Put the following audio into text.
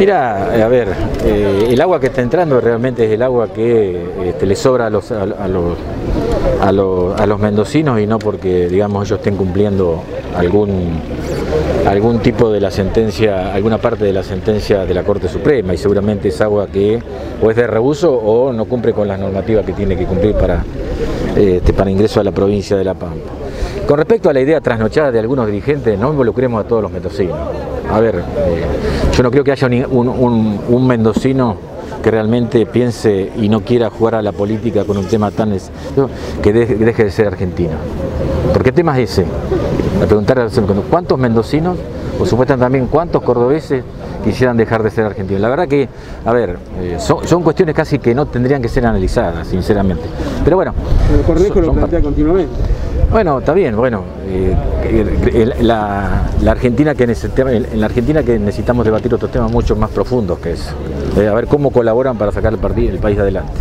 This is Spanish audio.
Mira, a ver, eh, el agua que está entrando realmente es el agua que este, le sobra a los, a los, a, los, a los mendocinos y no porque, digamos, ellos estén cumpliendo algún, algún tipo de la sentencia, alguna parte de la sentencia de la Corte Suprema y seguramente es agua que o es de reuso o no cumple con las normativas que tiene que cumplir para, este, para ingreso a la provincia de La Pampa. Con respecto a la idea trasnochada de algunos dirigentes, no involucremos a todos los mendocinos. A ver, eh, yo no creo que haya un, un, un, mendocino que realmente piense y no quiera jugar a la política con un tema tan que deje, deje de ser argentino. Porque el tema es ese. A preguntar a cuántos mendocinos, o supuestamente también cuántos cordobeses quisieran dejar de ser argentinos. La verdad que, a ver, eh, son, son, cuestiones casi que no tendrían que ser analizadas, sinceramente. Pero bueno. El Cornejo lo plantea continuamente. Bueno, está bien, bueno, eh, la, la, Argentina que en la Argentina que necesitamos debatir otros temas mucho más profundos que eso. Eh, a ver cómo colaboran para sacar el, partido, el país adelante.